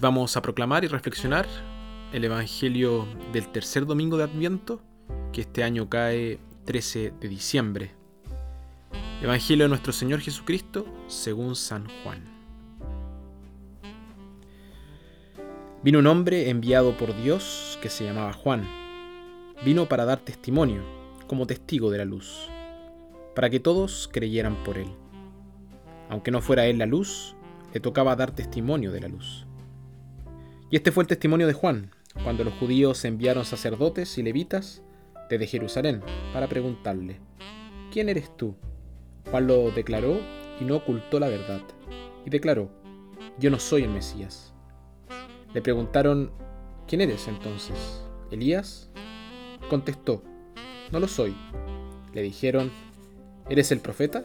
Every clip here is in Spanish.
vamos a proclamar y reflexionar el Evangelio del tercer domingo de Adviento, que este año cae 13 de diciembre. Evangelio de nuestro Señor Jesucristo según San Juan. Vino un hombre enviado por Dios que se llamaba Juan. Vino para dar testimonio, como testigo de la luz, para que todos creyeran por él. Aunque no fuera él la luz, le tocaba dar testimonio de la luz. Y este fue el testimonio de Juan, cuando los judíos enviaron sacerdotes y levitas desde Jerusalén para preguntarle, ¿quién eres tú? Juan lo declaró y no ocultó la verdad. Y declaró, yo no soy el Mesías. Le preguntaron, ¿quién eres entonces? ¿Elías? Contestó, no lo soy. Le dijeron, ¿eres el profeta?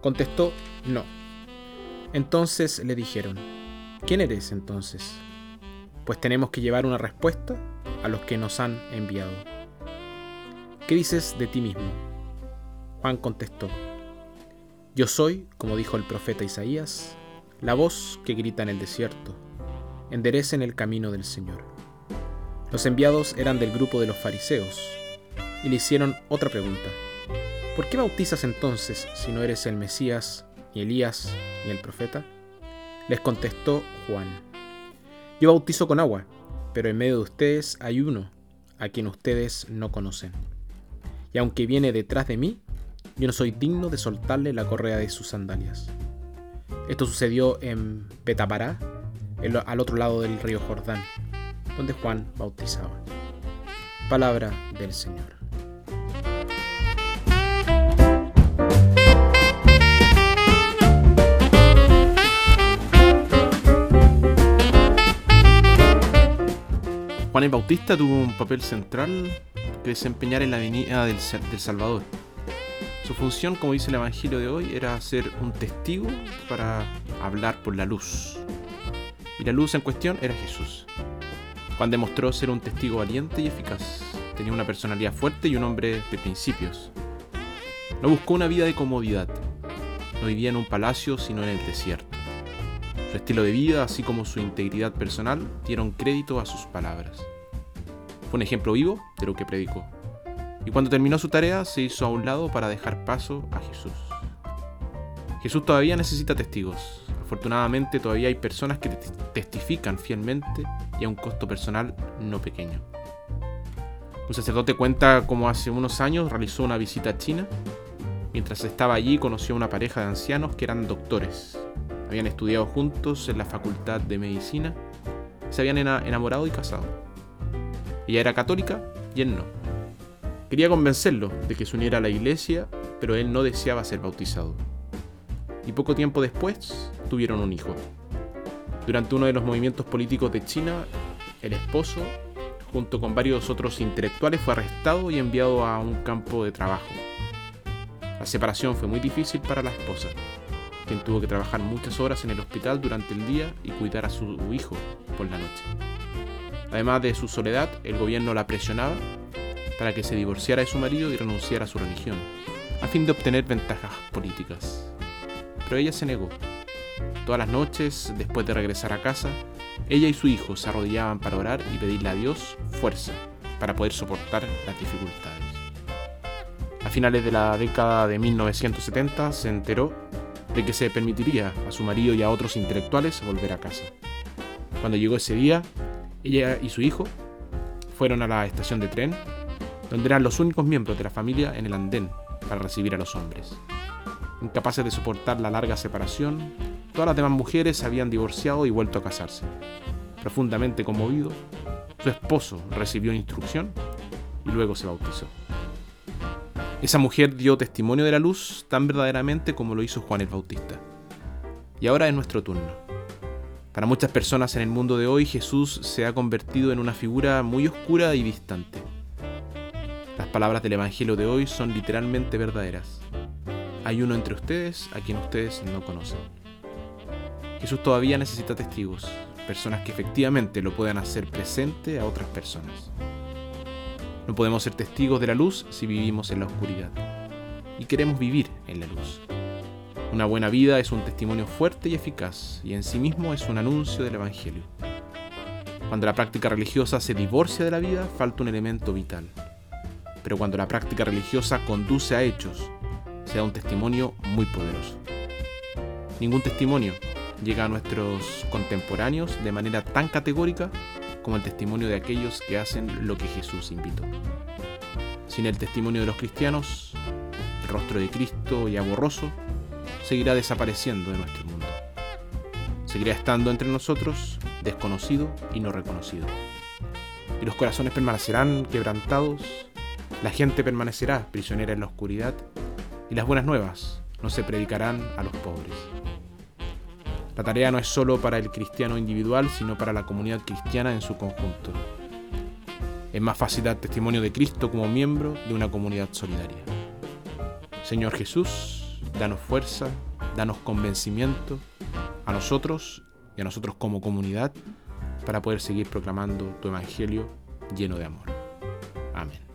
Contestó, no. Entonces le dijeron, ¿quién eres entonces? Pues tenemos que llevar una respuesta a los que nos han enviado. ¿Qué dices de ti mismo? Juan contestó, Yo soy, como dijo el profeta Isaías, la voz que grita en el desierto, enderecen el camino del Señor. Los enviados eran del grupo de los fariseos, y le hicieron otra pregunta. ¿Por qué bautizas entonces si no eres el Mesías, ni Elías, ni el profeta? Les contestó Juan. Yo bautizo con agua, pero en medio de ustedes hay uno a quien ustedes no conocen. Y aunque viene detrás de mí, yo no soy digno de soltarle la correa de sus sandalias. Esto sucedió en Betapará, al otro lado del río Jordán, donde Juan bautizaba. Palabra del Señor. El Bautista tuvo un papel central que desempeñar en la venida del, Salvador. Su función, como dice el Evangelio de hoy, era ser un testigo para hablar por la luz. Y la luz en cuestión era Jesús. Juan demostró ser un testigo valiente y eficaz. Tenía una personalidad fuerte y un hombre de principios. No buscó una vida de comodidad. No vivía en un palacio, sino en el desierto. Su estilo de vida, así como su integridad personal, dieron crédito a sus palabras. Fue un ejemplo vivo de lo que predicó. Y cuando terminó su tarea, se hizo a un lado para dejar paso a Jesús. Jesús todavía necesita testigos. Afortunadamente todavía hay personas que testifican fielmente y a un costo personal no pequeño. Un sacerdote cuenta cómo hace unos años realizó una visita a China. Mientras estaba allí conoció a una pareja de ancianos que eran doctores habían estudiado juntos en la facultad de medicina, se habían enamorado y casado. Ella era católica y él no. Quería convencerlo de que se uniera a la iglesia, pero él no deseaba ser bautizado. Y poco tiempo después tuvieron un hijo. Durante uno de los movimientos políticos de China, el esposo, junto con varios otros intelectuales, fue arrestado y enviado a un campo de trabajo. La separación fue muy difícil para la esposa, quien tuvo que trabajar muchas horas en el hospital durante el día y cuidar a su hijo por la noche. Además de su soledad, el gobierno la presionaba para que se divorciara de su marido y renunciara a su religión, a fin de obtener ventajas políticas. Pero ella se negó. Todas las noches, después de regresar a casa, ella y su hijo se arrodillaban para orar y pedirle a Dios fuerza para poder soportar las dificultades. A finales de la década de 1970 se enteró de que se permitiría a su marido y a otros intelectuales volver a casa. Cuando llegó ese día, ella y su hijo fueron a la estación de tren, donde eran los únicos miembros de la familia en el andén para recibir a los hombres. Incapaces de soportar la larga separación, todas las demás mujeres se habían divorciado y vuelto a casarse. Profundamente conmovido, su esposo recibió instrucción y luego se bautizó. Esa mujer dio testimonio de la luz tan verdaderamente como lo hizo Juan el Bautista. Y ahora es nuestro turno. Para muchas personas en el mundo de hoy Jesús se ha convertido en una figura muy oscura y distante. Las palabras del Evangelio de hoy son literalmente verdaderas. Hay uno entre ustedes a quien ustedes no conocen. Jesús todavía necesita testigos, personas que efectivamente lo puedan hacer presente a otras personas. No podemos ser testigos de la luz si vivimos en la oscuridad. Y queremos vivir en la luz. Una buena vida es un testimonio fuerte y eficaz y en sí mismo es un anuncio del Evangelio. Cuando la práctica religiosa se divorcia de la vida, falta un elemento vital. Pero cuando la práctica religiosa conduce a hechos, se da un testimonio muy poderoso. Ningún testimonio llega a nuestros contemporáneos de manera tan categórica como el testimonio de aquellos que hacen lo que Jesús invitó. Sin el testimonio de los cristianos, el rostro de Cristo ya borroso seguirá desapareciendo de nuestro mundo. Seguirá estando entre nosotros, desconocido y no reconocido. Y los corazones permanecerán quebrantados, la gente permanecerá prisionera en la oscuridad y las buenas nuevas no se predicarán a los pobres. La tarea no es solo para el cristiano individual, sino para la comunidad cristiana en su conjunto. Es más fácil dar testimonio de Cristo como miembro de una comunidad solidaria. Señor Jesús, danos fuerza, danos convencimiento a nosotros y a nosotros como comunidad para poder seguir proclamando tu Evangelio lleno de amor. Amén.